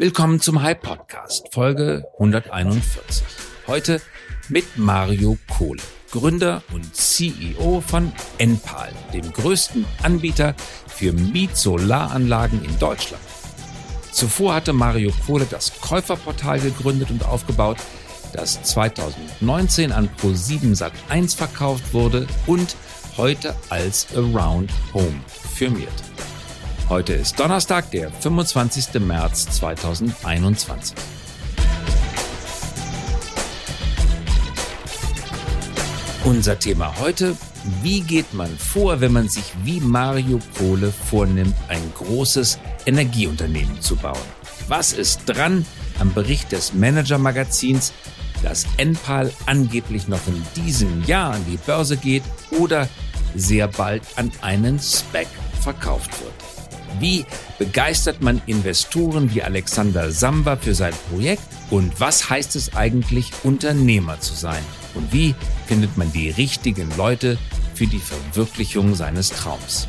Willkommen zum Hype Podcast, Folge 141. Heute mit Mario Kohle, Gründer und CEO von Enpal, dem größten Anbieter für Mietsolaranlagen in Deutschland. Zuvor hatte Mario Kohle das Käuferportal gegründet und aufgebaut, das 2019 an Pro7 Sat1 verkauft wurde und heute als Around Home firmiert. Heute ist Donnerstag, der 25. März 2021. Unser Thema heute, wie geht man vor, wenn man sich wie Mario Kohle vornimmt, ein großes Energieunternehmen zu bauen? Was ist dran am Bericht des Manager-Magazins, dass Enpal angeblich noch in diesem Jahr an die Börse geht oder sehr bald an einen Spec verkauft wird? Wie begeistert man Investoren wie Alexander Samba für sein Projekt? Und was heißt es eigentlich, Unternehmer zu sein? Und wie findet man die richtigen Leute für die Verwirklichung seines Traums?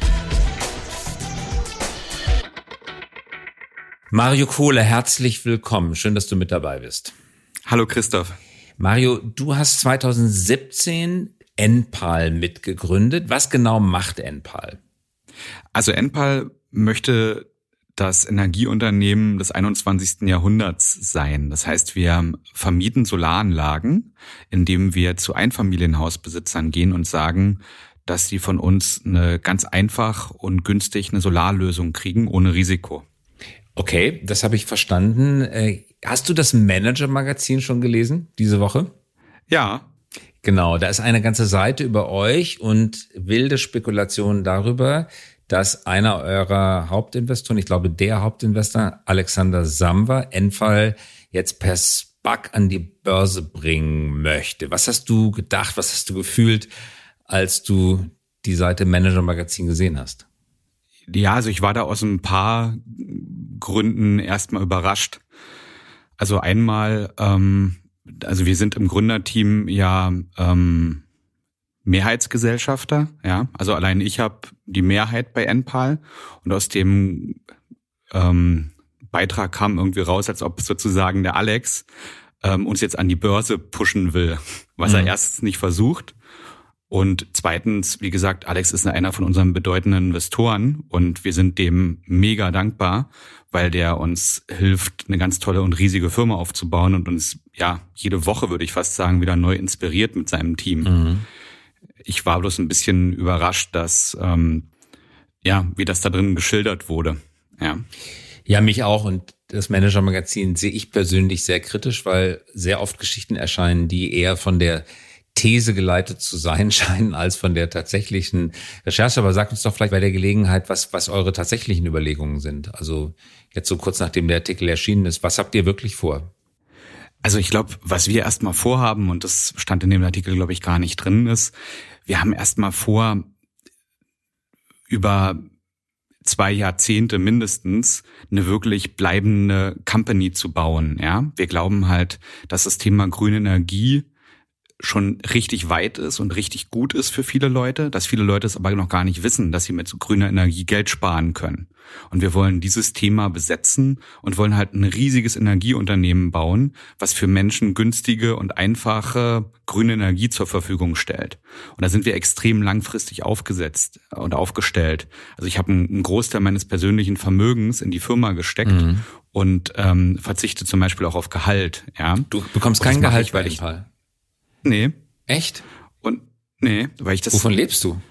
Mario Kohle, herzlich willkommen. Schön, dass du mit dabei bist. Hallo Christoph. Mario, du hast 2017 Enpal mitgegründet. Was genau macht Enpal? Also Enpal möchte das Energieunternehmen des 21. Jahrhunderts sein. Das heißt, wir vermieten Solaranlagen, indem wir zu Einfamilienhausbesitzern gehen und sagen, dass sie von uns eine ganz einfach und günstig eine Solarlösung kriegen ohne Risiko. Okay, das habe ich verstanden. Äh, hast du das Manager-Magazin schon gelesen diese Woche? Ja. Genau, da ist eine ganze Seite über euch und wilde Spekulationen darüber, dass einer eurer Hauptinvestoren, ich glaube der Hauptinvestor, Alexander Samwer, Enfall jetzt per SPAC an die Börse bringen möchte. Was hast du gedacht, was hast du gefühlt, als du die Seite Manager Magazin gesehen hast? Ja, also ich war da aus ein paar Gründen erstmal überrascht. Also einmal, ähm, also wir sind im Gründerteam ja ähm, Mehrheitsgesellschafter, ja. Also allein ich habe die Mehrheit bei Enpal und aus dem ähm, Beitrag kam irgendwie raus, als ob sozusagen der Alex ähm, uns jetzt an die Börse pushen will, was mhm. er erstens nicht versucht. Und zweitens, wie gesagt, Alex ist einer von unseren bedeutenden Investoren und wir sind dem mega dankbar, weil der uns hilft, eine ganz tolle und riesige Firma aufzubauen und uns, ja, jede Woche würde ich fast sagen, wieder neu inspiriert mit seinem Team. Mhm. Ich war bloß ein bisschen überrascht, dass ähm, ja, wie das da drin geschildert wurde. Ja. Ja, mich auch. Und das Manager-Magazin sehe ich persönlich sehr kritisch, weil sehr oft Geschichten erscheinen, die eher von der These geleitet zu sein scheinen als von der tatsächlichen Recherche. Aber sagt uns doch vielleicht bei der Gelegenheit, was, was eure tatsächlichen Überlegungen sind. Also jetzt so kurz nachdem der Artikel erschienen ist, was habt ihr wirklich vor? Also ich glaube, was wir erstmal vorhaben, und das stand in dem Artikel, glaube ich, gar nicht drin, ist, wir haben erstmal vor, über zwei Jahrzehnte mindestens eine wirklich bleibende Company zu bauen. Ja, wir glauben halt, dass das Thema grüne Energie schon richtig weit ist und richtig gut ist für viele Leute, dass viele Leute es aber noch gar nicht wissen, dass sie mit so grüner Energie Geld sparen können. Und wir wollen dieses Thema besetzen und wollen halt ein riesiges Energieunternehmen bauen, was für Menschen günstige und einfache grüne Energie zur Verfügung stellt. Und da sind wir extrem langfristig aufgesetzt und aufgestellt. Also ich habe einen Großteil meines persönlichen Vermögens in die Firma gesteckt mhm. und ähm, verzichte zum Beispiel auch auf Gehalt. Ja, du bekommst kein Gehalt, weil ich Fall. Nee. Echt? Und nee, weil ich das. Wovon lebst du?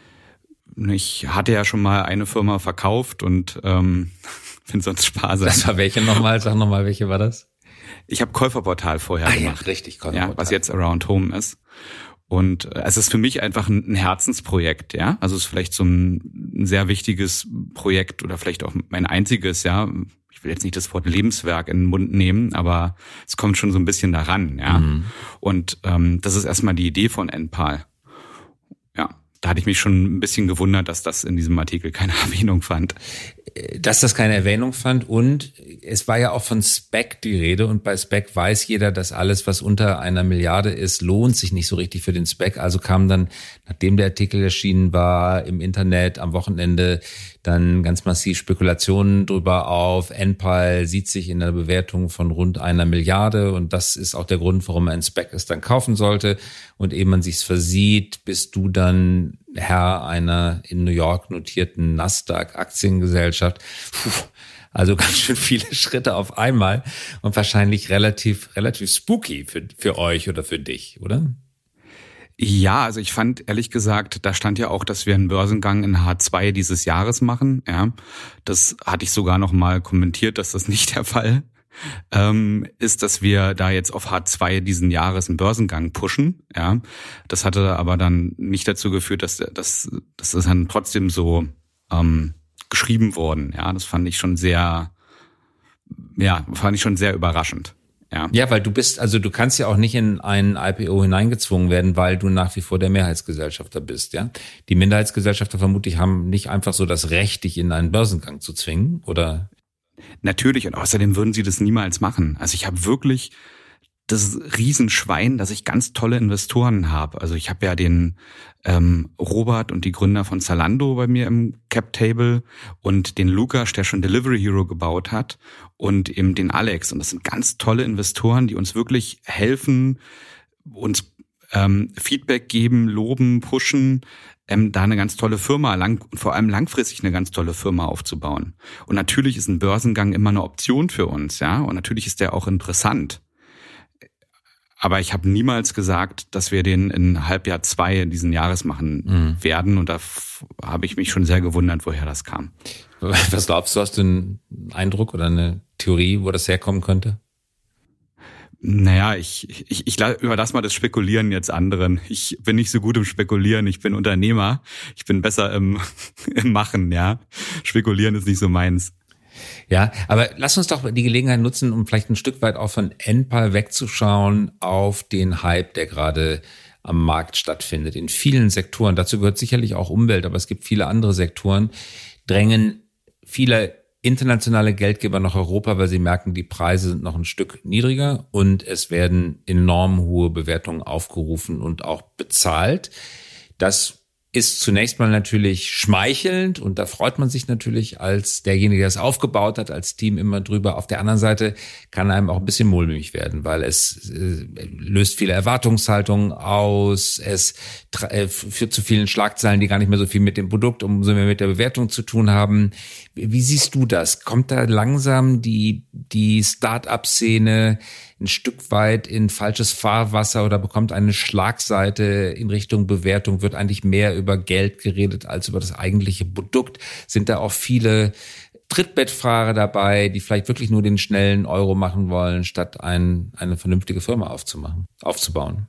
Ich hatte ja schon mal eine Firma verkauft und ähm, finde sonst sparsam. Das war welche nochmal? Sag nochmal, welche war das? Ich habe Käuferportal vorher ah, gemacht. Ja, richtig, Käuferportal. Ja, was jetzt Around Home ist. Und äh, es ist für mich einfach ein Herzensprojekt, ja. Also es ist vielleicht so ein, ein sehr wichtiges Projekt oder vielleicht auch mein einziges, ja ich will jetzt nicht das Wort Lebenswerk in den Mund nehmen, aber es kommt schon so ein bisschen daran, ja. Mhm. Und ähm, das ist erstmal die Idee von Enpal. Ja, da hatte ich mich schon ein bisschen gewundert, dass das in diesem Artikel keine Erwähnung fand. Dass das keine Erwähnung fand und es war ja auch von Spec die Rede und bei Spec weiß jeder, dass alles, was unter einer Milliarde ist, lohnt sich nicht so richtig für den Spec. Also kam dann, nachdem der Artikel erschienen war, im Internet am Wochenende dann ganz massiv Spekulationen drüber auf. Enpal sieht sich in der Bewertung von rund einer Milliarde und das ist auch der Grund, warum man ein Spec es dann kaufen sollte. Und ehe man sich's versieht, bist du dann Herr einer in New York notierten Nasdaq-Aktiengesellschaft. Also ganz schön viele Schritte auf einmal und wahrscheinlich relativ, relativ spooky für, für euch oder für dich, oder? Ja, also ich fand ehrlich gesagt, da stand ja auch, dass wir einen Börsengang in H2 dieses Jahres machen. Ja, das hatte ich sogar noch mal kommentiert, dass das nicht der Fall ähm, ist, dass wir da jetzt auf H2 diesen Jahres einen Börsengang pushen. Ja, das hatte aber dann nicht dazu geführt, dass dass dass das dann trotzdem so ähm, geschrieben worden. Ja, das fand ich schon sehr, ja, fand ich schon sehr überraschend. Ja. ja, weil du bist, also du kannst ja auch nicht in ein IPO hineingezwungen werden, weil du nach wie vor der Mehrheitsgesellschafter bist, ja. Die Minderheitsgesellschafter vermutlich haben nicht einfach so das Recht, dich in einen Börsengang zu zwingen, oder? Natürlich, und außerdem würden sie das niemals machen. Also ich habe wirklich das Riesenschwein, dass ich ganz tolle Investoren habe. Also ich habe ja den ähm, Robert und die Gründer von Zalando bei mir im Cap Table und den Lukas, der schon Delivery Hero gebaut hat und eben den Alex. Und das sind ganz tolle Investoren, die uns wirklich helfen, uns ähm, Feedback geben, loben, pushen, ähm, da eine ganz tolle Firma, lang, vor allem langfristig eine ganz tolle Firma aufzubauen. Und natürlich ist ein Börsengang immer eine Option für uns, ja. Und natürlich ist der auch interessant. Aber ich habe niemals gesagt, dass wir den in Halbjahr zwei diesen Jahres machen mhm. werden. Und da habe ich mich schon sehr gewundert, woher das kam. Was glaubst du, hast du einen Eindruck oder eine Theorie, wo das herkommen könnte? Naja, ich, ich, ich überlasse mal das Spekulieren jetzt anderen. Ich bin nicht so gut im Spekulieren, ich bin Unternehmer. Ich bin besser im, im Machen, ja. Spekulieren ist nicht so meins. Ja, aber lass uns doch die Gelegenheit nutzen, um vielleicht ein Stück weit auch von Enpal wegzuschauen auf den Hype, der gerade am Markt stattfindet. In vielen Sektoren, dazu gehört sicherlich auch Umwelt, aber es gibt viele andere Sektoren, drängen viele internationale Geldgeber nach Europa, weil sie merken, die Preise sind noch ein Stück niedriger und es werden enorm hohe Bewertungen aufgerufen und auch bezahlt. Das ist zunächst mal natürlich schmeichelnd und da freut man sich natürlich als derjenige, der es aufgebaut hat, als Team immer drüber. Auf der anderen Seite kann einem auch ein bisschen mulmig werden, weil es äh, löst viele Erwartungshaltungen aus, es äh, führt zu vielen Schlagzeilen, die gar nicht mehr so viel mit dem Produkt, umso mehr mit der Bewertung zu tun haben. Wie siehst du das? Kommt da langsam die, die Start-up-Szene ein Stück weit in falsches Fahrwasser oder bekommt eine Schlagseite in Richtung Bewertung, wird eigentlich mehr über Geld geredet als über das eigentliche Produkt. Sind da auch viele Trittbettfahrer dabei, die vielleicht wirklich nur den schnellen Euro machen wollen, statt ein, eine vernünftige Firma aufzumachen, aufzubauen?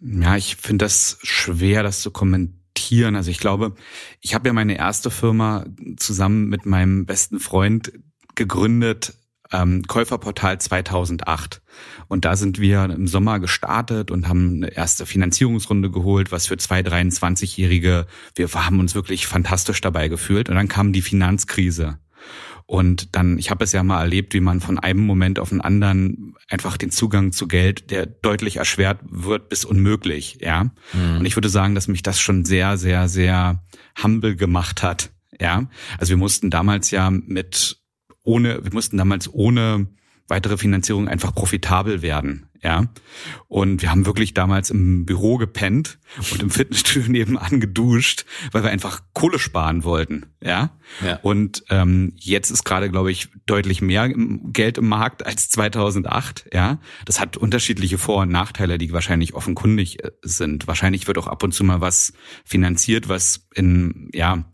Ja, ich finde das schwer, das zu kommentieren. Also ich glaube, ich habe ja meine erste Firma zusammen mit meinem besten Freund gegründet ähm, Käuferportal 2008. Und da sind wir im Sommer gestartet und haben eine erste Finanzierungsrunde geholt, was für zwei 23-Jährige, wir haben uns wirklich fantastisch dabei gefühlt. Und dann kam die Finanzkrise. Und dann, ich habe es ja mal erlebt, wie man von einem Moment auf den anderen einfach den Zugang zu Geld, der deutlich erschwert wird, bis unmöglich, ja. Mhm. Und ich würde sagen, dass mich das schon sehr, sehr, sehr humble gemacht hat, ja. Also wir mussten damals ja mit ohne, wir mussten damals ohne weitere Finanzierung einfach profitabel werden. Ja. Und wir haben wirklich damals im Büro gepennt und im Fitnessstudio nebenan geduscht, weil wir einfach Kohle sparen wollten. Ja. ja. Und ähm, jetzt ist gerade, glaube ich, deutlich mehr Geld im Markt als 2008. Ja. Das hat unterschiedliche Vor- und Nachteile, die wahrscheinlich offenkundig äh, sind. Wahrscheinlich wird auch ab und zu mal was finanziert, was in ja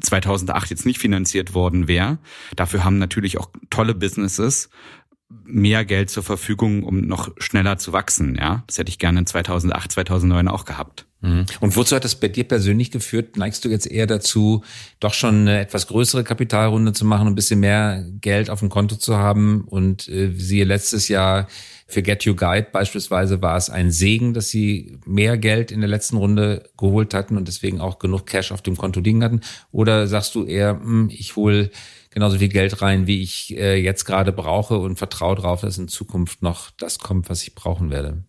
2008 jetzt nicht finanziert worden wäre. Dafür haben natürlich auch tolle Businesses mehr Geld zur Verfügung, um noch schneller zu wachsen. Ja, das hätte ich gerne in 2008, 2009 auch gehabt. Mhm. Und wozu hat das bei dir persönlich geführt? Neigst du jetzt eher dazu, doch schon eine etwas größere Kapitalrunde zu machen, ein bisschen mehr Geld auf dem Konto zu haben? Und äh, siehe letztes Jahr für Get You Guide beispielsweise war es ein Segen, dass sie mehr Geld in der letzten Runde geholt hatten und deswegen auch genug Cash auf dem Konto liegen hatten. Oder sagst du eher, hm, ich hole genauso viel Geld rein, wie ich äh, jetzt gerade brauche und vertraue darauf, dass in Zukunft noch das kommt, was ich brauchen werde.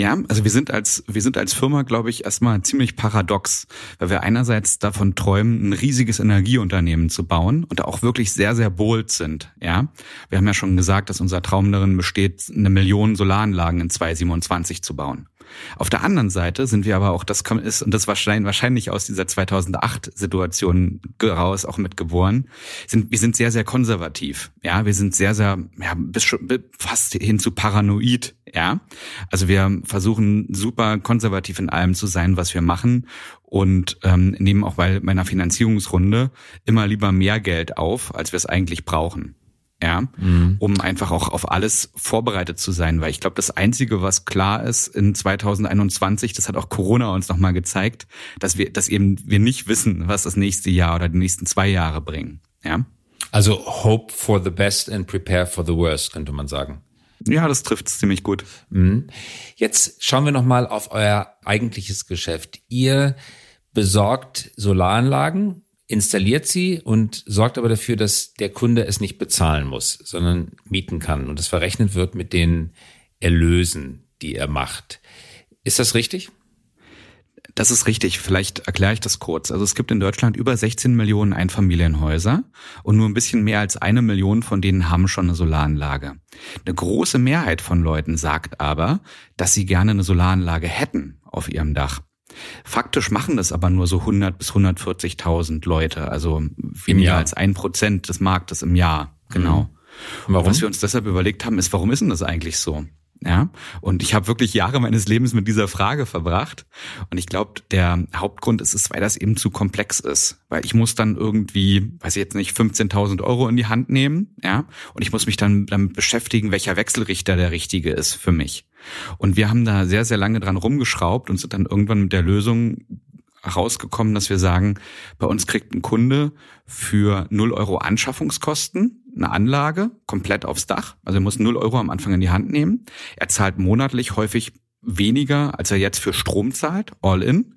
Ja, also wir sind als, wir sind als Firma, glaube ich, erstmal ziemlich paradox, weil wir einerseits davon träumen, ein riesiges Energieunternehmen zu bauen und auch wirklich sehr, sehr bold sind. Ja, wir haben ja schon gesagt, dass unser Traum darin besteht, eine Million Solaranlagen in 2027 zu bauen. Auf der anderen Seite sind wir aber auch, das ist, und das wahrscheinlich, wahrscheinlich aus dieser 2008-Situation raus auch mitgeboren, sind, wir sind sehr, sehr konservativ. Ja, wir sind sehr, sehr, ja, bis schon, fast hin zu paranoid. Ja, also wir versuchen super konservativ in allem zu sein, was wir machen und ähm, nehmen auch bei meiner Finanzierungsrunde immer lieber mehr Geld auf, als wir es eigentlich brauchen ja, mhm. um einfach auch auf alles vorbereitet zu sein, weil ich glaube, das einzige, was klar ist in 2021, das hat auch Corona uns nochmal gezeigt, dass wir, dass eben wir nicht wissen, was das nächste Jahr oder die nächsten zwei Jahre bringen, ja. Also hope for the best and prepare for the worst, könnte man sagen. Ja, das trifft ziemlich gut. Mhm. Jetzt schauen wir nochmal auf euer eigentliches Geschäft. Ihr besorgt Solaranlagen installiert sie und sorgt aber dafür, dass der Kunde es nicht bezahlen muss, sondern mieten kann und es verrechnet wird mit den Erlösen, die er macht. Ist das richtig? Das ist richtig. Vielleicht erkläre ich das kurz. Also es gibt in Deutschland über 16 Millionen Einfamilienhäuser und nur ein bisschen mehr als eine Million von denen haben schon eine Solaranlage. Eine große Mehrheit von Leuten sagt aber, dass sie gerne eine Solaranlage hätten auf ihrem Dach. Faktisch machen das aber nur so 100 bis 140.000 Leute, also weniger als ein Prozent des Marktes im Jahr. Genau. Mhm. Warum? was wir uns deshalb überlegt haben, ist, warum ist denn das eigentlich so? Ja, und ich habe wirklich Jahre meines Lebens mit dieser Frage verbracht. Und ich glaube, der Hauptgrund ist es, weil das eben zu komplex ist. Weil ich muss dann irgendwie, weiß ich jetzt nicht, 15.000 Euro in die Hand nehmen, ja, und ich muss mich dann damit beschäftigen, welcher Wechselrichter der richtige ist für mich. Und wir haben da sehr, sehr lange dran rumgeschraubt und sind dann irgendwann mit der Lösung rausgekommen, dass wir sagen, bei uns kriegt ein Kunde für 0 Euro Anschaffungskosten eine Anlage komplett aufs Dach. Also er muss 0 Euro am Anfang in die Hand nehmen. Er zahlt monatlich häufig weniger, als er jetzt für Strom zahlt, all in.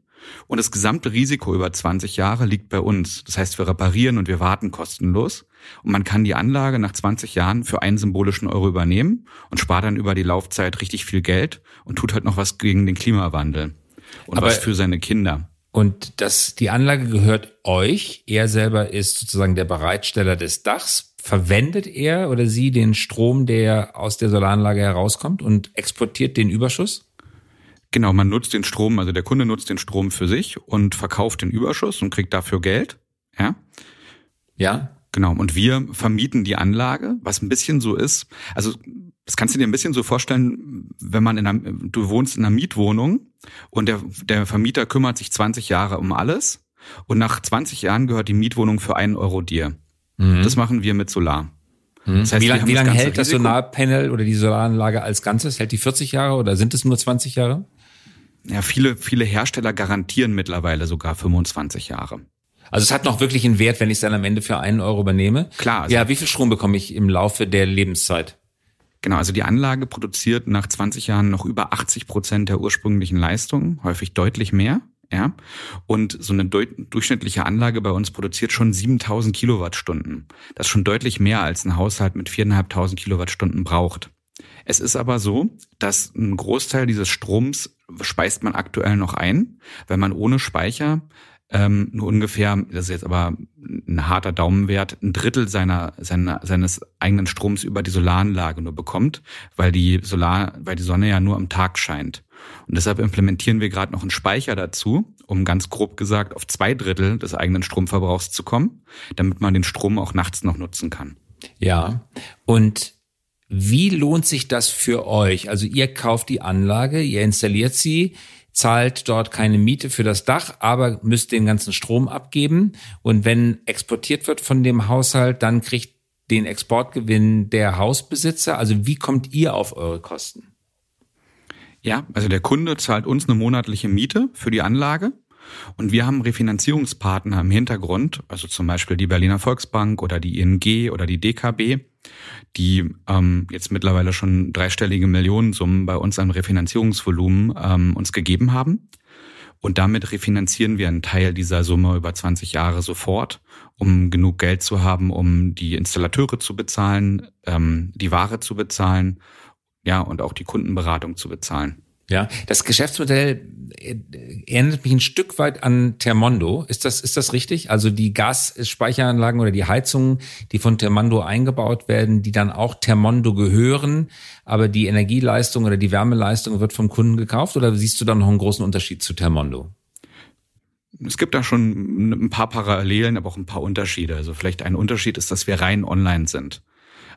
Und das gesamte Risiko über 20 Jahre liegt bei uns. Das heißt, wir reparieren und wir warten kostenlos. Und man kann die Anlage nach 20 Jahren für einen symbolischen Euro übernehmen und spart dann über die Laufzeit richtig viel Geld und tut halt noch was gegen den Klimawandel und Aber was für seine Kinder. Und das, die Anlage gehört euch. Er selber ist sozusagen der Bereitsteller des Dachs. Verwendet er oder sie den Strom, der aus der Solaranlage herauskommt und exportiert den Überschuss? Genau, man nutzt den Strom, also der Kunde nutzt den Strom für sich und verkauft den Überschuss und kriegt dafür Geld. Ja. Ja. Genau. Und wir vermieten die Anlage, was ein bisschen so ist. Also, das kannst du dir ein bisschen so vorstellen, wenn man in einer, du wohnst in einer Mietwohnung und der, der Vermieter kümmert sich 20 Jahre um alles und nach 20 Jahren gehört die Mietwohnung für einen Euro dir. Mhm. Das machen wir mit Solar. Mhm. Das heißt, wie, lang, wie lange hält das Solarpanel oder die Solaranlage als Ganzes? Hält die 40 Jahre oder sind es nur 20 Jahre? Ja, viele, viele Hersteller garantieren mittlerweile sogar 25 Jahre. Also es hat noch wirklich einen Wert, wenn ich es dann am Ende für einen Euro übernehme. Klar. Also ja, wie viel Strom bekomme ich im Laufe der Lebenszeit? Genau, also die Anlage produziert nach 20 Jahren noch über 80 Prozent der ursprünglichen Leistung, häufig deutlich mehr. Ja, und so eine durchschnittliche Anlage bei uns produziert schon 7000 Kilowattstunden. Das ist schon deutlich mehr als ein Haushalt mit 4.500 Kilowattstunden braucht. Es ist aber so, dass ein Großteil dieses Stroms speist man aktuell noch ein, weil man ohne Speicher ähm, nur ungefähr, das ist jetzt aber ein harter Daumenwert, ein Drittel seiner, seiner, seines eigenen Stroms über die Solaranlage nur bekommt, weil die Solar, weil die Sonne ja nur am Tag scheint. Und deshalb implementieren wir gerade noch einen Speicher dazu, um ganz grob gesagt auf zwei Drittel des eigenen Stromverbrauchs zu kommen, damit man den Strom auch nachts noch nutzen kann. Ja. Und wie lohnt sich das für euch? Also ihr kauft die Anlage, ihr installiert sie, zahlt dort keine Miete für das Dach, aber müsst den ganzen Strom abgeben. Und wenn exportiert wird von dem Haushalt, dann kriegt den Exportgewinn der Hausbesitzer. Also wie kommt ihr auf eure Kosten? Ja, also der Kunde zahlt uns eine monatliche Miete für die Anlage und wir haben Refinanzierungspartner im Hintergrund, also zum Beispiel die Berliner Volksbank oder die ING oder die DKB, die ähm, jetzt mittlerweile schon dreistellige Millionensummen bei uns an Refinanzierungsvolumen ähm, uns gegeben haben. Und damit refinanzieren wir einen Teil dieser Summe über 20 Jahre sofort, um genug Geld zu haben, um die Installateure zu bezahlen, ähm, die Ware zu bezahlen, ja, und auch die Kundenberatung zu bezahlen. Ja, das Geschäftsmodell äh, erinnert mich ein Stück weit an Termondo. Ist das, ist das richtig? Also die Gasspeicheranlagen oder die Heizungen, die von Termondo eingebaut werden, die dann auch Termondo gehören, aber die Energieleistung oder die Wärmeleistung wird vom Kunden gekauft oder siehst du da noch einen großen Unterschied zu Termondo? Es gibt da schon ein paar Parallelen, aber auch ein paar Unterschiede. Also vielleicht ein Unterschied ist, dass wir rein online sind.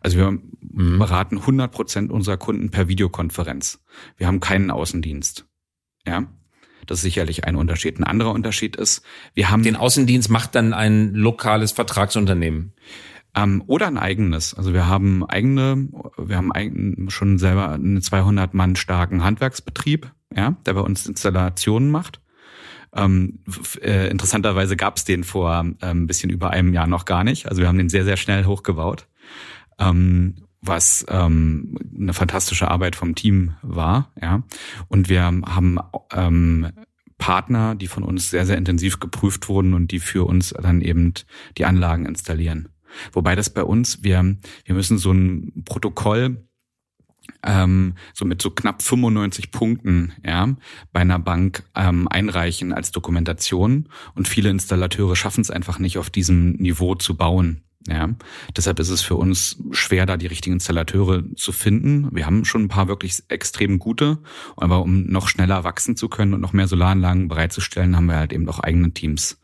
Also wir mhm. beraten 100 Prozent unserer Kunden per Videokonferenz. Wir haben keinen Außendienst. Ja. Das ist sicherlich ein Unterschied. Ein anderer Unterschied ist, wir haben. Den Außendienst macht dann ein lokales Vertragsunternehmen. Ähm, oder ein eigenes. Also wir haben eigene, wir haben eigen, schon selber einen 200 Mann starken Handwerksbetrieb, ja, der bei uns Installationen macht. Ähm, äh, interessanterweise gab es den vor äh, ein bisschen über einem Jahr noch gar nicht. Also wir haben den sehr, sehr schnell hochgebaut ähm, was ähm, eine fantastische Arbeit vom Team war. Ja, und wir haben ähm, Partner, die von uns sehr, sehr intensiv geprüft wurden und die für uns dann eben die Anlagen installieren. Wobei das bei uns, wir, wir müssen so ein Protokoll ähm, so mit so knapp 95 Punkten ja, bei einer Bank ähm, einreichen als Dokumentation. Und viele Installateure schaffen es einfach nicht, auf diesem Niveau zu bauen. Ja, deshalb ist es für uns schwer, da die richtigen Installateure zu finden. Wir haben schon ein paar wirklich extrem gute, aber um noch schneller wachsen zu können und noch mehr Solaranlagen bereitzustellen, haben wir halt eben auch eigene Teams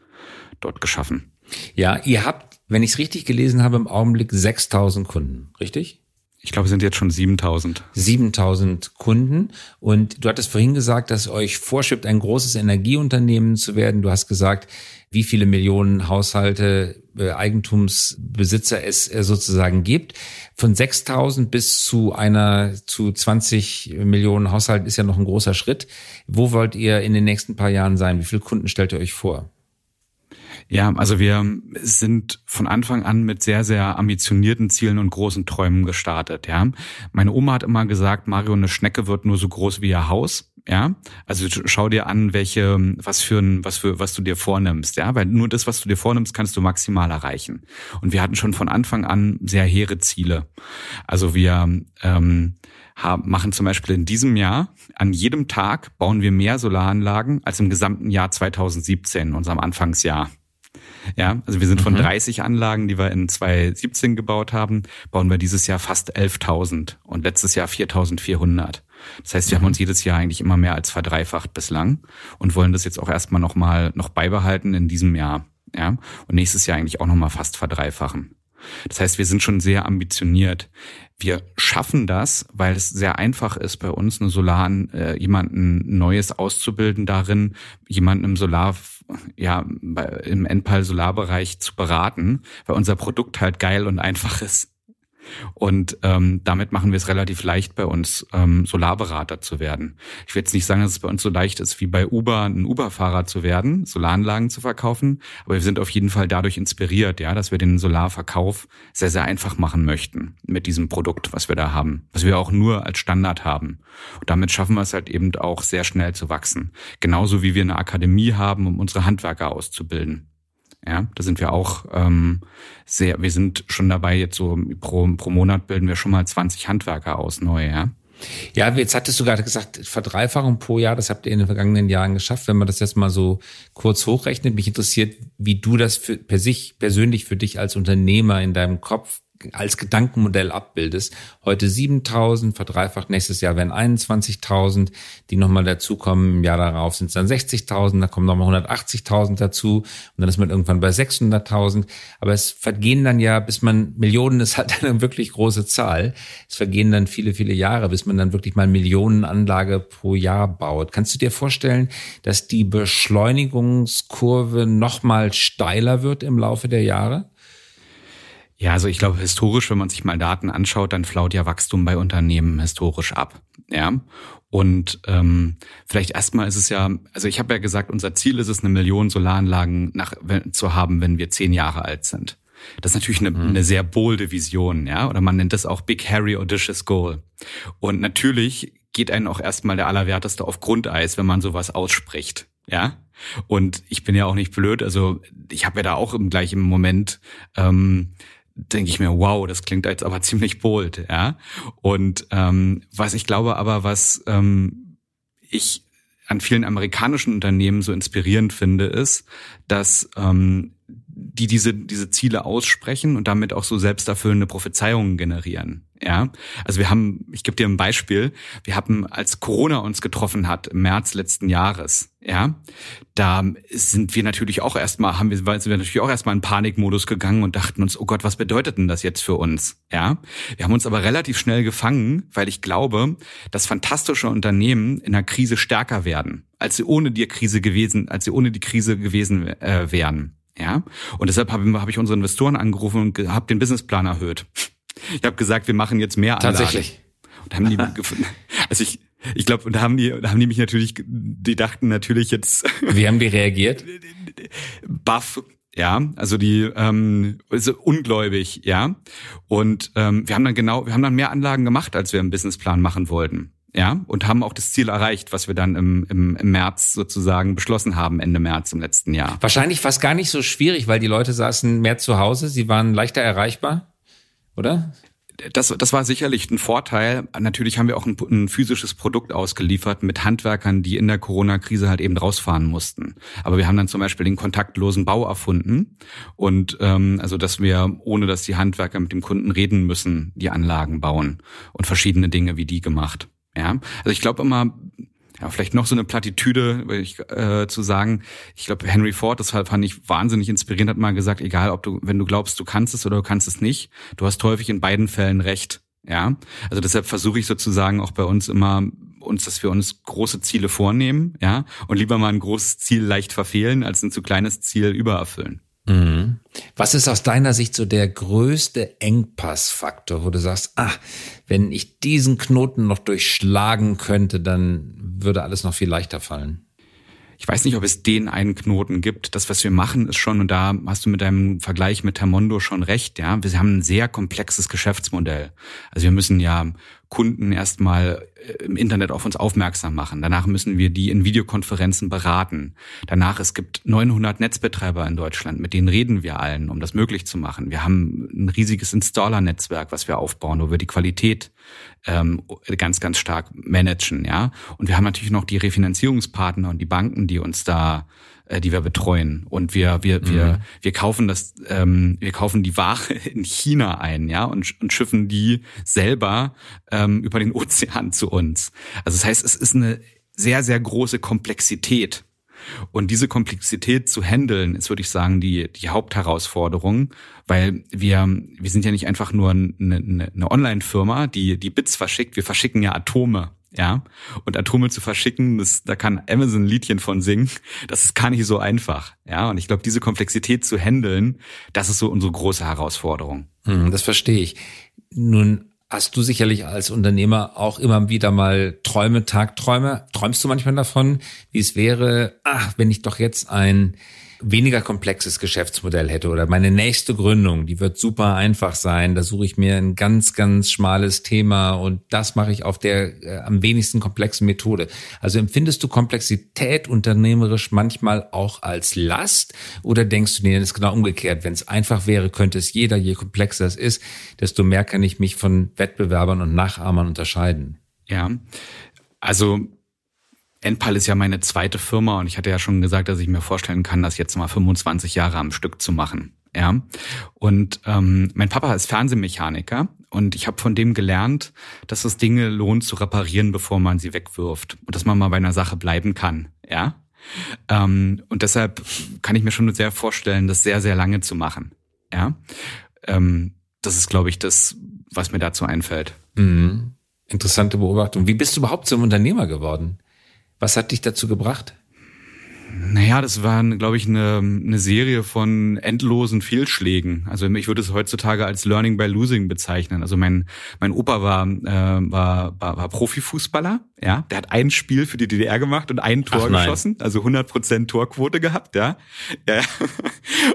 dort geschaffen. Ja, ihr habt, wenn ich es richtig gelesen habe, im Augenblick 6000 Kunden, richtig? Ich glaube, es sind jetzt schon 7000. 7000 Kunden. Und du hattest vorhin gesagt, dass euch vorschiebt, ein großes Energieunternehmen zu werden. Du hast gesagt, wie viele Millionen Haushalte, äh, Eigentumsbesitzer es äh, sozusagen gibt. Von 6000 bis zu einer, zu 20 Millionen Haushalten ist ja noch ein großer Schritt. Wo wollt ihr in den nächsten paar Jahren sein? Wie viele Kunden stellt ihr euch vor? Ja, also wir sind von Anfang an mit sehr, sehr ambitionierten Zielen und großen Träumen gestartet, ja. Meine Oma hat immer gesagt, Mario, eine Schnecke wird nur so groß wie ihr Haus, ja. Also schau dir an, welche, was für ein, was für, was du dir vornimmst, ja. Weil nur das, was du dir vornimmst, kannst du maximal erreichen. Und wir hatten schon von Anfang an sehr hehre Ziele. Also wir, ähm, haben, machen zum Beispiel in diesem Jahr an jedem Tag bauen wir mehr Solaranlagen als im gesamten Jahr 2017, unserem Anfangsjahr. Ja, also wir sind von mhm. 30 Anlagen, die wir in 2017 gebaut haben, bauen wir dieses Jahr fast 11.000 und letztes Jahr 4.400. Das heißt, wir mhm. haben uns jedes Jahr eigentlich immer mehr als verdreifacht bislang und wollen das jetzt auch erstmal nochmal noch beibehalten in diesem Jahr. Ja, und nächstes Jahr eigentlich auch nochmal fast verdreifachen. Das heißt, wir sind schon sehr ambitioniert. Wir schaffen das, weil es sehr einfach ist, bei uns eine Solar, äh, jemanden Neues auszubilden darin, jemanden im Solar, ja, im Endpal Solarbereich zu beraten, weil unser Produkt halt geil und einfach ist. Und ähm, damit machen wir es relativ leicht bei uns, ähm, Solarberater zu werden. Ich will jetzt nicht sagen, dass es bei uns so leicht ist, wie bei Uber ein Uber-Fahrer zu werden, Solaranlagen zu verkaufen, aber wir sind auf jeden Fall dadurch inspiriert, ja, dass wir den Solarverkauf sehr, sehr einfach machen möchten mit diesem Produkt, was wir da haben, was wir auch nur als Standard haben. Und damit schaffen wir es halt eben auch sehr schnell zu wachsen. Genauso wie wir eine Akademie haben, um unsere Handwerker auszubilden. Ja, da sind wir auch ähm, sehr, wir sind schon dabei, jetzt so pro, pro Monat bilden wir schon mal 20 Handwerker aus neu, ja. Ja, jetzt hattest du gerade gesagt, Verdreifachung pro Jahr, das habt ihr in den vergangenen Jahren geschafft. Wenn man das jetzt mal so kurz hochrechnet, mich interessiert, wie du das für, per sich persönlich für dich als Unternehmer in deinem Kopf als Gedankenmodell abbildest. Heute 7.000, verdreifacht nächstes Jahr werden 21.000, die nochmal dazukommen. Im Jahr darauf sind es dann 60.000, da kommen nochmal 180.000 dazu und dann ist man irgendwann bei 600.000. Aber es vergehen dann ja, bis man, Millionen ist halt eine wirklich große Zahl. Es vergehen dann viele, viele Jahre, bis man dann wirklich mal Millionenanlage pro Jahr baut. Kannst du dir vorstellen, dass die Beschleunigungskurve nochmal steiler wird im Laufe der Jahre? Ja, also ich glaube, historisch, wenn man sich mal Daten anschaut, dann flaut ja Wachstum bei Unternehmen historisch ab. Ja. Und ähm, vielleicht erstmal ist es ja, also ich habe ja gesagt, unser Ziel ist es, eine Million Solaranlagen nach, zu haben, wenn wir zehn Jahre alt sind. Das ist natürlich eine, mhm. eine sehr bolde Vision, ja, oder man nennt das auch Big Harry Audacious Goal. Und natürlich geht einen auch erstmal der Allerwerteste auf Grundeis, wenn man sowas ausspricht. Ja. Und ich bin ja auch nicht blöd, also ich habe ja da auch im gleichen Moment ähm, denke ich mir, wow, das klingt jetzt aber ziemlich bold, ja. Und ähm, was ich glaube aber, was ähm, ich an vielen amerikanischen Unternehmen so inspirierend finde, ist, dass ähm, die diese, diese Ziele aussprechen und damit auch so selbsterfüllende Prophezeiungen generieren. Ja, also wir haben, ich gebe dir ein Beispiel, wir haben, als Corona uns getroffen hat im März letzten Jahres, ja, da sind wir natürlich auch erstmal, haben wir, sind wir natürlich auch erstmal in Panikmodus gegangen und dachten uns, oh Gott, was bedeutet denn das jetzt für uns? Ja, wir haben uns aber relativ schnell gefangen, weil ich glaube, dass fantastische Unternehmen in einer Krise stärker werden, als sie ohne die Krise gewesen, als sie ohne die Krise gewesen äh, wären. Ja, und deshalb habe hab ich unsere Investoren angerufen und habe den Businessplan erhöht. Ich habe gesagt, wir machen jetzt mehr Anlagen. Tatsächlich. Und haben die gefunden. Also ich, ich glaube, und da haben die, da haben die mich natürlich, die dachten natürlich jetzt. Wie haben die reagiert? Buff, ja, also die ähm, also ungläubig, ja. Und ähm, wir haben dann genau, wir haben dann mehr Anlagen gemacht, als wir im Businessplan machen wollten ja, und haben auch das Ziel erreicht, was wir dann im, im, im März sozusagen beschlossen haben, Ende März im letzten Jahr. Wahrscheinlich fast gar nicht so schwierig, weil die Leute saßen mehr zu Hause, sie waren leichter erreichbar, oder? das, das war sicherlich ein Vorteil. Natürlich haben wir auch ein, ein, physisches Produkt ausgeliefert mit Handwerkern, die in der Corona-Krise halt eben rausfahren mussten. Aber wir haben dann zum Beispiel den kontaktlosen Bau erfunden und ähm, also dass wir ohne dass die Handwerker mit dem Kunden reden müssen, die Anlagen bauen und verschiedene Dinge wie die gemacht. Ja, also ich glaube immer, ja, vielleicht noch so eine Plattitüde, ich, äh, zu sagen. Ich glaube, Henry Ford, das fand ich wahnsinnig inspirierend, hat mal gesagt, egal ob du, wenn du glaubst, du kannst es oder du kannst es nicht, du hast häufig in beiden Fällen recht. Ja, also deshalb versuche ich sozusagen auch bei uns immer uns, dass wir uns große Ziele vornehmen, ja, und lieber mal ein großes Ziel leicht verfehlen, als ein zu kleines Ziel übererfüllen. Mhm. Was ist aus deiner Sicht so der größte Engpassfaktor, wo du sagst, ah, wenn ich diesen Knoten noch durchschlagen könnte, dann würde alles noch viel leichter fallen? Ich weiß nicht, ob es den einen Knoten gibt. Das, was wir machen, ist schon, und da hast du mit deinem Vergleich mit Termondo schon recht, ja. Wir haben ein sehr komplexes Geschäftsmodell. Also wir müssen ja Kunden erstmal äh, im Internet auf uns aufmerksam machen. Danach müssen wir die in Videokonferenzen beraten. Danach, es gibt 900 Netzbetreiber in Deutschland, mit denen reden wir allen, um das möglich zu machen. Wir haben ein riesiges Installer-Netzwerk, was wir aufbauen, wo wir die Qualität ähm, ganz, ganz stark managen, ja. Und wir haben natürlich noch die Refinanzierungspartner und die Banken, die uns da äh, die wir betreuen. Und wir, wir, mhm. wir, wir kaufen das, ähm, wir kaufen die Ware in China ein, ja, und, und schiffen die selber ähm, über den Ozean zu uns. Also das heißt, es ist eine sehr, sehr große Komplexität. Und diese Komplexität zu handeln, ist, würde ich sagen, die, die Hauptherausforderung, weil wir, wir sind ja nicht einfach nur eine, eine, eine Online-Firma, die, die Bits verschickt, wir verschicken ja Atome ja. Und Atome zu verschicken, das, da kann Amazon ein Liedchen von singen. Das ist gar nicht so einfach, ja. Und ich glaube, diese Komplexität zu handeln, das ist so unsere große Herausforderung. Hm, das verstehe ich. Nun hast du sicherlich als Unternehmer auch immer wieder mal Träume, Tagträume. Träumst du manchmal davon, wie es wäre, ach, wenn ich doch jetzt ein weniger komplexes Geschäftsmodell hätte oder meine nächste Gründung, die wird super einfach sein. Da suche ich mir ein ganz, ganz schmales Thema und das mache ich auf der äh, am wenigsten komplexen Methode. Also empfindest du Komplexität unternehmerisch manchmal auch als Last oder denkst du dir, das ist genau umgekehrt. Wenn es einfach wäre, könnte es jeder, je komplexer es ist, desto mehr kann ich mich von Wettbewerbern und Nachahmern unterscheiden. Ja, also Enpal ist ja meine zweite Firma und ich hatte ja schon gesagt, dass ich mir vorstellen kann, das jetzt mal 25 Jahre am Stück zu machen. Ja. Und ähm, mein Papa ist Fernsehmechaniker und ich habe von dem gelernt, dass es Dinge lohnt zu reparieren, bevor man sie wegwirft und dass man mal bei einer Sache bleiben kann. Ja. Ähm, und deshalb kann ich mir schon sehr vorstellen, das sehr, sehr lange zu machen. Ja. Ähm, das ist, glaube ich, das, was mir dazu einfällt. Mhm. Interessante Beobachtung. Wie bist du überhaupt zum Unternehmer geworden? Was hat dich dazu gebracht? Naja, das war, glaube ich, eine, eine Serie von endlosen Fehlschlägen. Also ich würde es heutzutage als Learning by Losing bezeichnen. Also mein, mein Opa war, äh, war, war, war Profifußballer, ja. Der hat ein Spiel für die DDR gemacht und ein Tor geschossen, also 100 Prozent Torquote gehabt, ja. ja.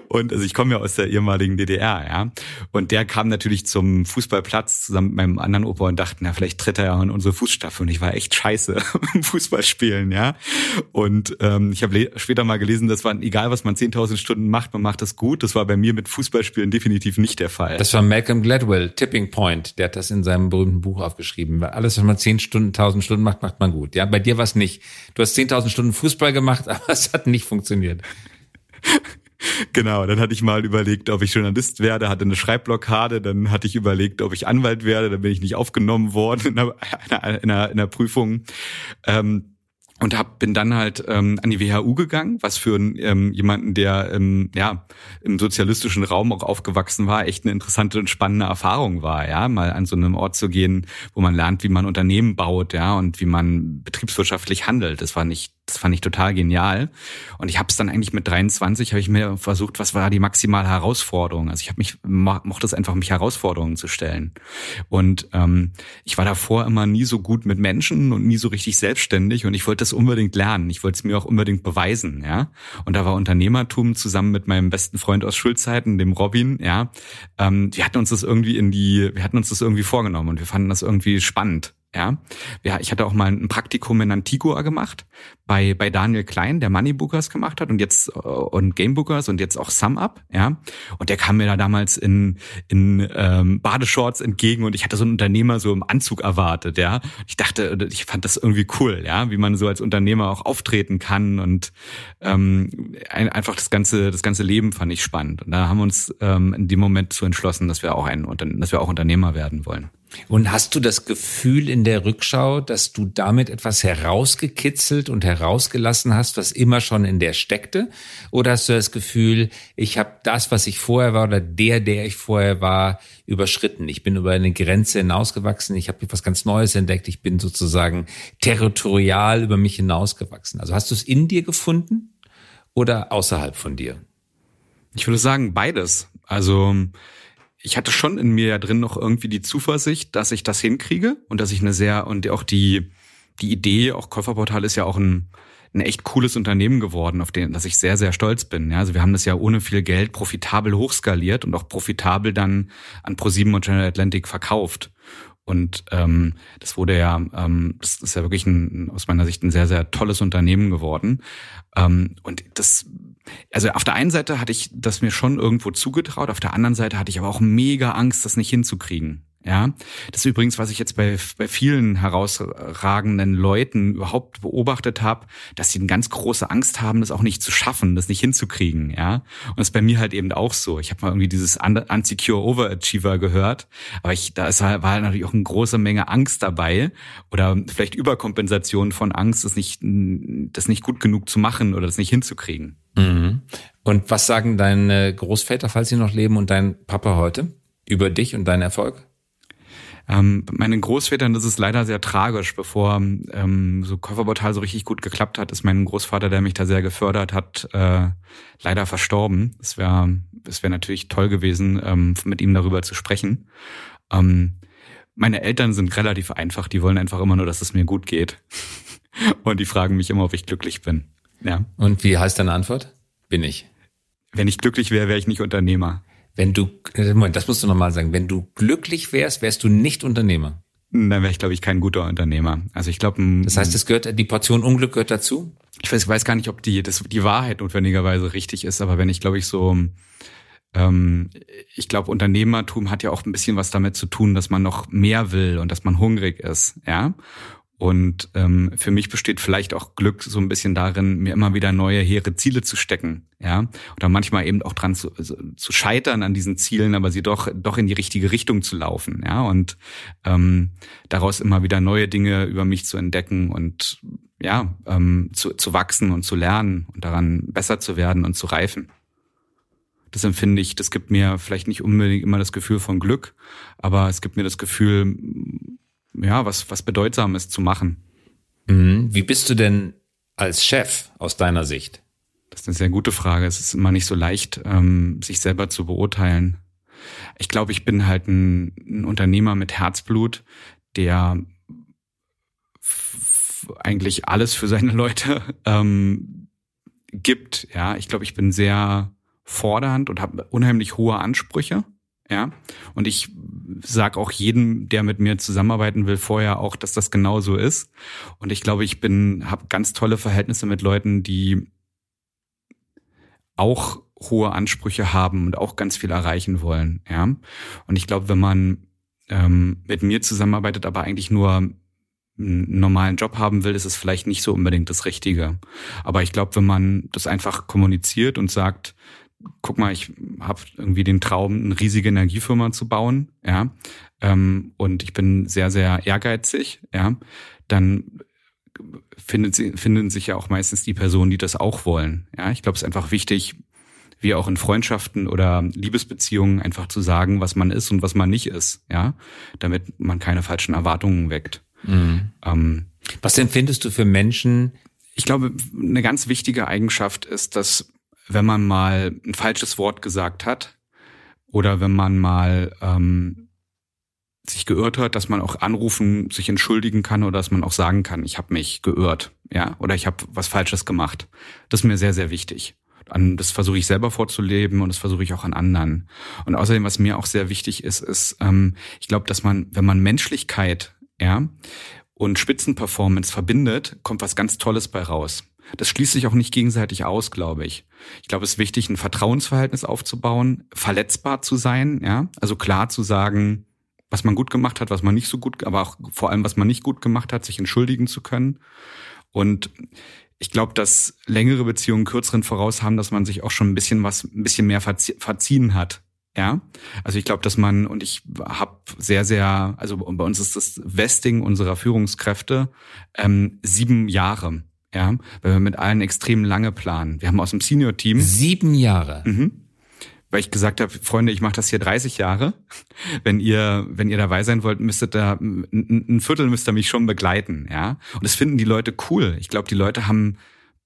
Und also ich komme ja aus der ehemaligen DDR, ja. Und der kam natürlich zum Fußballplatz zusammen mit meinem anderen Opa und dachte, na, vielleicht tritt er ja in unsere Fußstapfen. Und ich war echt scheiße im Fußballspielen, ja. Und ähm, ich habe später mal gelesen, das war egal, was man 10.000 Stunden macht, man macht das gut. Das war bei mir mit Fußballspielen definitiv nicht der Fall. Das war Malcolm Gladwell, Tipping Point. Der hat das in seinem berühmten Buch aufgeschrieben. Alles, was man 10 Stunden, 1.000 Stunden macht, macht man gut. Ja, bei dir war es nicht. Du hast 10.000 Stunden Fußball gemacht, aber es hat nicht funktioniert. Genau, dann hatte ich mal überlegt, ob ich Journalist werde, hatte eine Schreibblockade, dann hatte ich überlegt, ob ich Anwalt werde, dann bin ich nicht aufgenommen worden in einer, in einer, in einer Prüfung. Ähm, und hab, bin dann halt ähm, an die WHU gegangen, was für ähm, jemanden, der ähm, ja im sozialistischen Raum auch aufgewachsen war, echt eine interessante und spannende Erfahrung war, ja, mal an so einem Ort zu gehen, wo man lernt, wie man Unternehmen baut, ja, und wie man betriebswirtschaftlich handelt. Das war nicht das fand ich total genial. Und ich habe es dann eigentlich mit 23 habe ich mir versucht, was war die maximale Herausforderung? Also ich habe mich mochte es einfach, mich Herausforderungen zu stellen. Und ähm, ich war davor immer nie so gut mit Menschen und nie so richtig selbstständig. Und ich wollte das unbedingt lernen. Ich wollte es mir auch unbedingt beweisen. Ja. Und da war Unternehmertum zusammen mit meinem besten Freund aus Schulzeiten, dem Robin. Ja. Ähm, wir hatten uns das irgendwie in die, wir hatten uns das irgendwie vorgenommen und wir fanden das irgendwie spannend. Ja, ich hatte auch mal ein Praktikum in Antigua gemacht bei bei Daniel Klein, der Moneybookers gemacht hat und jetzt äh, und Gamebookers und jetzt auch SumUp, ja. Und der kam mir da damals in in ähm, Badeshorts entgegen und ich hatte so einen Unternehmer so im Anzug erwartet, ja. Ich dachte, ich fand das irgendwie cool, ja, wie man so als Unternehmer auch auftreten kann und ähm, einfach das ganze das ganze Leben fand ich spannend. Und da haben wir uns ähm, in dem Moment zu entschlossen, dass wir auch ein dass wir auch Unternehmer werden wollen. Und hast du das Gefühl in der Rückschau, dass du damit etwas herausgekitzelt und herausgelassen hast, was immer schon in der steckte? Oder hast du das Gefühl, ich habe das, was ich vorher war oder der, der ich vorher war, überschritten? Ich bin über eine Grenze hinausgewachsen, ich habe etwas ganz Neues entdeckt, ich bin sozusagen territorial über mich hinausgewachsen. Also hast du es in dir gefunden oder außerhalb von dir? Ich würde sagen beides. Also ich hatte schon in mir ja drin noch irgendwie die Zuversicht, dass ich das hinkriege und dass ich eine sehr und auch die die Idee, auch Käuferportal ist ja auch ein ein echt cooles Unternehmen geworden, auf den, dass ich sehr, sehr stolz bin. Ja, also wir haben das ja ohne viel Geld profitabel hochskaliert und auch profitabel dann an ProSieben und General Atlantic verkauft. Und ähm, das wurde ja, ähm, das ist ja wirklich ein, aus meiner Sicht ein sehr, sehr tolles Unternehmen geworden. Ähm, und das also auf der einen Seite hatte ich das mir schon irgendwo zugetraut, auf der anderen Seite hatte ich aber auch mega Angst, das nicht hinzukriegen. Ja, das ist übrigens, was ich jetzt bei, bei vielen herausragenden Leuten überhaupt beobachtet habe, dass sie eine ganz große Angst haben, das auch nicht zu schaffen, das nicht hinzukriegen. Ja, und das ist bei mir halt eben auch so. Ich habe mal irgendwie dieses Unsecure Overachiever gehört, aber ich, da ist halt, war natürlich auch eine große Menge Angst dabei oder vielleicht Überkompensation von Angst, das nicht, das nicht gut genug zu machen oder das nicht hinzukriegen. Mhm. Und was sagen deine Großväter, falls sie noch leben, und dein Papa heute über dich und deinen Erfolg? Ähm, meinen Großvätern das ist leider sehr tragisch. Bevor ähm, so Käuferportal so richtig gut geklappt hat, ist mein Großvater, der mich da sehr gefördert hat, äh, leider verstorben. Es wäre es wäre natürlich toll gewesen, ähm, mit ihm darüber zu sprechen. Ähm, meine Eltern sind relativ einfach. Die wollen einfach immer nur, dass es mir gut geht. Und die fragen mich immer, ob ich glücklich bin. Ja. Und wie heißt deine Antwort? Bin ich. Wenn ich glücklich wäre, wäre ich nicht Unternehmer. Wenn du, Moment, das musst du nochmal sagen. Wenn du glücklich wärst, wärst du nicht Unternehmer. Dann wäre ich, glaube ich, kein guter Unternehmer. Also ich glaube. Das heißt, es gehört, die Portion Unglück gehört dazu? Ich weiß, weiß gar nicht, ob die, das, die Wahrheit notwendigerweise richtig ist, aber wenn ich, glaube ich, so, ähm, ich glaube, Unternehmertum hat ja auch ein bisschen was damit zu tun, dass man noch mehr will und dass man hungrig ist, ja. Und ähm, für mich besteht vielleicht auch Glück so ein bisschen darin, mir immer wieder neue hehre Ziele zu stecken, ja, oder manchmal eben auch dran zu, zu scheitern an diesen Zielen, aber sie doch doch in die richtige Richtung zu laufen, ja, und ähm, daraus immer wieder neue Dinge über mich zu entdecken und ja, ähm, zu, zu wachsen und zu lernen und daran besser zu werden und zu reifen. Das empfinde ich, das gibt mir vielleicht nicht unbedingt immer das Gefühl von Glück, aber es gibt mir das Gefühl, ja, was, was Bedeutsames zu machen. Mhm. Wie bist du denn als Chef aus deiner Sicht? Das ist eine sehr gute Frage. Es ist immer nicht so leicht, ähm, sich selber zu beurteilen. Ich glaube, ich bin halt ein, ein Unternehmer mit Herzblut, der eigentlich alles für seine Leute ähm, gibt. Ja, ich glaube, ich bin sehr fordernd und habe unheimlich hohe Ansprüche. Ja, und ich sag auch jedem, der mit mir zusammenarbeiten will, vorher auch, dass das genau so ist. Und ich glaube, ich bin, habe ganz tolle Verhältnisse mit Leuten, die auch hohe Ansprüche haben und auch ganz viel erreichen wollen. Ja, und ich glaube, wenn man ähm, mit mir zusammenarbeitet, aber eigentlich nur einen normalen Job haben will, ist es vielleicht nicht so unbedingt das Richtige. Aber ich glaube, wenn man das einfach kommuniziert und sagt, guck mal, ich habe irgendwie den Traum, eine riesige Energiefirma zu bauen, ja, ähm, und ich bin sehr, sehr ehrgeizig, ja, dann findet finden sich ja auch meistens die Personen, die das auch wollen. Ja, ich glaube, es ist einfach wichtig, wie auch in Freundschaften oder Liebesbeziehungen einfach zu sagen, was man ist und was man nicht ist, ja, damit man keine falschen Erwartungen weckt. Mhm. Ähm, was empfindest du für Menschen? Ich glaube, eine ganz wichtige Eigenschaft ist, dass wenn man mal ein falsches Wort gesagt hat oder wenn man mal ähm, sich geirrt hat, dass man auch anrufen, sich entschuldigen kann oder dass man auch sagen kann, ich habe mich geirrt, ja, oder ich habe was Falsches gemacht. Das ist mir sehr, sehr wichtig. das versuche ich selber vorzuleben und das versuche ich auch an anderen. Und außerdem, was mir auch sehr wichtig ist, ist, ähm, ich glaube, dass man, wenn man Menschlichkeit, ja, und Spitzenperformance verbindet, kommt was ganz Tolles bei raus. Das schließt sich auch nicht gegenseitig aus, glaube ich. Ich glaube, es ist wichtig, ein Vertrauensverhältnis aufzubauen, verletzbar zu sein, ja, also klar zu sagen, was man gut gemacht hat, was man nicht so gut, aber auch vor allem, was man nicht gut gemacht hat, sich entschuldigen zu können. Und ich glaube, dass längere Beziehungen kürzeren voraus haben, dass man sich auch schon ein bisschen was, ein bisschen mehr verziehen hat. Ja, also ich glaube, dass man und ich habe sehr, sehr, also bei uns ist das Vesting unserer Führungskräfte ähm, sieben Jahre. Ja, weil wir mit allen extrem lange planen. Wir haben aus dem Senior-Team sieben Jahre. Mhm, weil ich gesagt habe, Freunde, ich mache das hier 30 Jahre. Wenn ihr, wenn ihr dabei sein wollt, müsstet da ein, Viertel müsst ihr mich schon begleiten, ja. Und das finden die Leute cool. Ich glaube, die Leute haben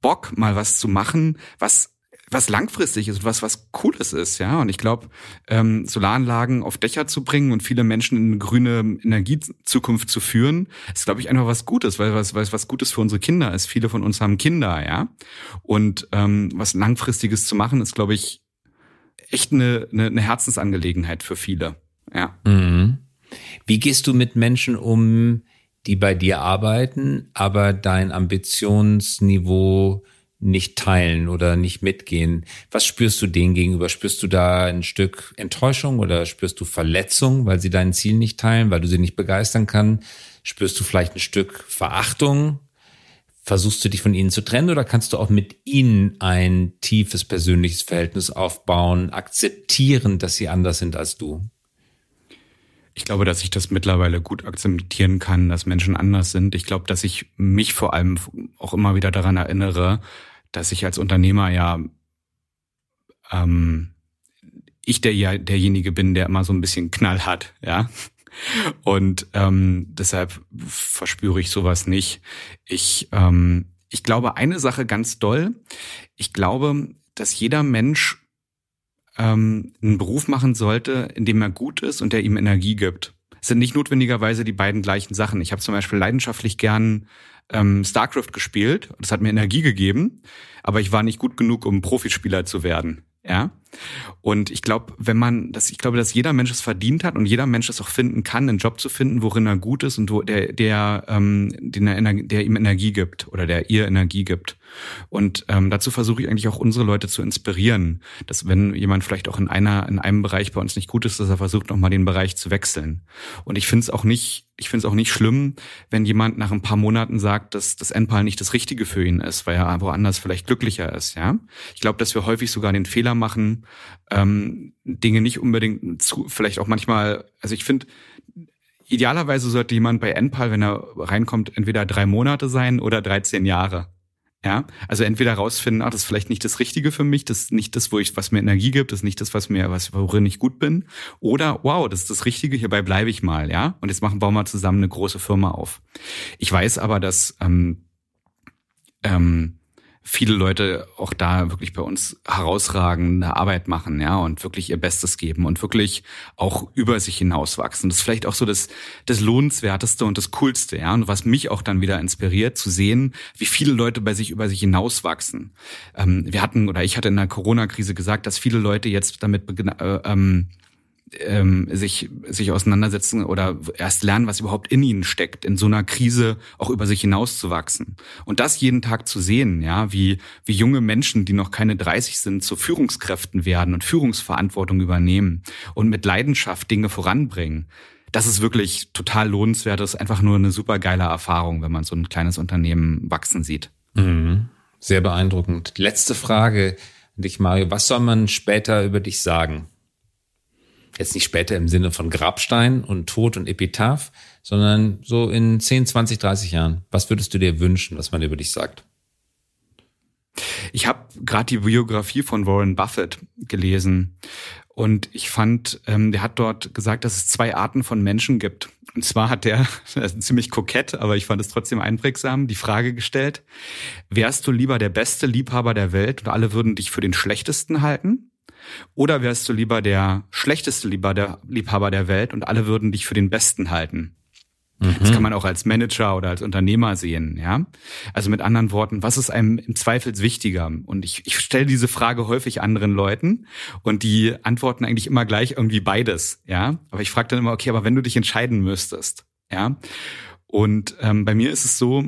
Bock, mal was zu machen, was was langfristig ist und was was Cooles ist, ja. Und ich glaube, ähm, Solaranlagen auf Dächer zu bringen und viele Menschen in eine grüne Energiezukunft zu führen, ist, glaube ich, einfach was Gutes, weil was, weil was Gutes für unsere Kinder ist. Viele von uns haben Kinder, ja. Und ähm, was Langfristiges zu machen, ist, glaube ich, echt eine, eine, eine Herzensangelegenheit für viele, ja. Mhm. Wie gehst du mit Menschen um, die bei dir arbeiten, aber dein Ambitionsniveau nicht teilen oder nicht mitgehen. Was spürst du denen gegenüber? Spürst du da ein Stück Enttäuschung oder spürst du Verletzung, weil sie dein Ziel nicht teilen, weil du sie nicht begeistern kann? Spürst du vielleicht ein Stück Verachtung? Versuchst du dich von ihnen zu trennen oder kannst du auch mit ihnen ein tiefes persönliches Verhältnis aufbauen, akzeptieren, dass sie anders sind als du? Ich glaube, dass ich das mittlerweile gut akzeptieren kann, dass Menschen anders sind. Ich glaube, dass ich mich vor allem auch immer wieder daran erinnere, dass ich als Unternehmer ja ähm, ich der derjenige bin, der immer so ein bisschen Knall hat, ja. Und ähm, deshalb verspüre ich sowas nicht. Ich ähm, ich glaube eine Sache ganz doll. Ich glaube, dass jeder Mensch ähm, einen Beruf machen sollte, in dem er gut ist und der ihm Energie gibt. Es sind nicht notwendigerweise die beiden gleichen Sachen. Ich habe zum Beispiel leidenschaftlich gern ähm, StarCraft gespielt. Das hat mir Energie gegeben, aber ich war nicht gut genug, um Profispieler zu werden. Ja. Und ich glaube, wenn man das, ich glaube, dass jeder Mensch es verdient hat und jeder Mensch es auch finden kann, einen Job zu finden, worin er gut ist und wo der, der, ähm, den er, der ihm Energie gibt oder der ihr Energie gibt. Und ähm, dazu versuche ich eigentlich auch unsere Leute zu inspirieren, dass wenn jemand vielleicht auch in einer, in einem Bereich bei uns nicht gut ist, dass er versucht, nochmal den Bereich zu wechseln. Und ich finde es auch nicht, ich finde es auch nicht schlimm, wenn jemand nach ein paar Monaten sagt, dass das NPAL nicht das Richtige für ihn ist, weil er woanders vielleicht glücklicher ist. Ja, ich glaube, dass wir häufig sogar den Fehler machen, ähm, Dinge nicht unbedingt zu, vielleicht auch manchmal, also ich finde, idealerweise sollte jemand bei NPAL, wenn er reinkommt, entweder drei Monate sein oder 13 Jahre. Ja, also entweder rausfinden, ah, das ist vielleicht nicht das Richtige für mich, das ist nicht das, wo ich, was mir Energie gibt, das ist nicht das, was mir, was, worin ich gut bin. Oder, wow, das ist das Richtige, hierbei bleibe ich mal, ja. Und jetzt machen, wir zusammen eine große Firma auf. Ich weiß aber, dass, ähm, ähm, viele Leute auch da wirklich bei uns herausragende Arbeit machen, ja, und wirklich ihr Bestes geben und wirklich auch über sich hinauswachsen. Das ist vielleicht auch so das, das Lohnenswerteste und das Coolste, ja, und was mich auch dann wieder inspiriert, zu sehen, wie viele Leute bei sich über sich hinauswachsen. Ähm, wir hatten, oder ich hatte in der Corona-Krise gesagt, dass viele Leute jetzt damit äh, ähm, ähm, sich, sich auseinandersetzen oder erst lernen, was überhaupt in ihnen steckt, in so einer Krise auch über sich hinauszuwachsen. Und das jeden Tag zu sehen, ja, wie, wie junge Menschen, die noch keine 30 sind, zu Führungskräften werden und Führungsverantwortung übernehmen und mit Leidenschaft Dinge voranbringen. Das ist wirklich total lohnenswert. Das ist einfach nur eine super geile Erfahrung, wenn man so ein kleines Unternehmen wachsen sieht. Mhm. Sehr beeindruckend. Letzte Frage an dich, Mario. Was soll man später über dich sagen? Jetzt nicht später im Sinne von Grabstein und Tod und Epitaph, sondern so in 10, 20, 30 Jahren. Was würdest du dir wünschen, was man über dich sagt? Ich habe gerade die Biografie von Warren Buffett gelesen und ich fand, ähm, der hat dort gesagt, dass es zwei Arten von Menschen gibt. Und zwar hat der, ziemlich kokett, aber ich fand es trotzdem einprägsam, die Frage gestellt, wärst du lieber der beste Liebhaber der Welt und alle würden dich für den schlechtesten halten? Oder wärst du lieber der schlechteste Liebhaber der Welt und alle würden dich für den Besten halten? Mhm. Das kann man auch als Manager oder als Unternehmer sehen, ja. Also mit anderen Worten, was ist einem im Zweifel wichtiger? Und ich, ich stelle diese Frage häufig anderen Leuten und die antworten eigentlich immer gleich irgendwie beides, ja. Aber ich frage dann immer, okay, aber wenn du dich entscheiden müsstest, ja. Und ähm, bei mir ist es so,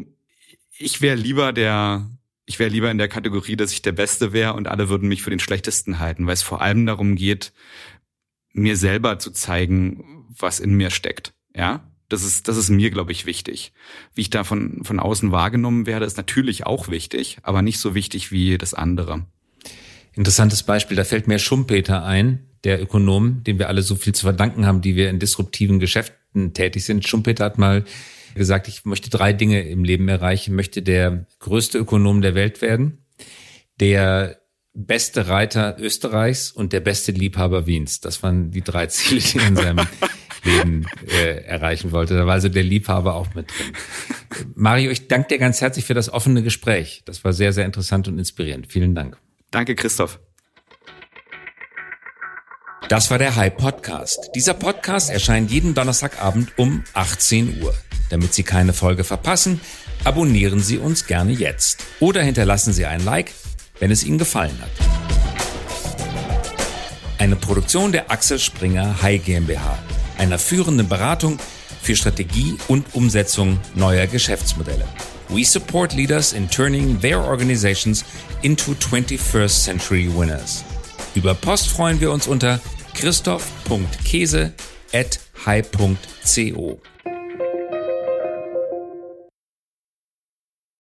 ich wäre lieber der ich wäre lieber in der Kategorie, dass ich der Beste wäre und alle würden mich für den Schlechtesten halten, weil es vor allem darum geht, mir selber zu zeigen, was in mir steckt. Ja, das ist, das ist mir, glaube ich, wichtig. Wie ich da von, von außen wahrgenommen werde, ist natürlich auch wichtig, aber nicht so wichtig wie das andere. Interessantes Beispiel. Da fällt mir Schumpeter ein, der Ökonom, dem wir alle so viel zu verdanken haben, die wir in disruptiven Geschäften tätig sind. Schumpeter hat mal gesagt, ich möchte drei Dinge im Leben erreichen. Ich möchte der größte Ökonom der Welt werden, der beste Reiter Österreichs und der beste Liebhaber Wiens. Das waren die drei Ziele, die er in seinem Leben äh, erreichen wollte. Da war also der Liebhaber auch mit drin. Mario, ich danke dir ganz herzlich für das offene Gespräch. Das war sehr, sehr interessant und inspirierend. Vielen Dank. Danke, Christoph. Das war der High Podcast. Dieser Podcast erscheint jeden Donnerstagabend um 18 Uhr. Damit Sie keine Folge verpassen, abonnieren Sie uns gerne jetzt oder hinterlassen Sie ein Like, wenn es Ihnen gefallen hat. Eine Produktion der Axel Springer High GmbH, einer führenden Beratung für Strategie und Umsetzung neuer Geschäftsmodelle. We support leaders in turning their organizations into 21st century winners. Über Post freuen wir uns unter christoph.käse at high.co.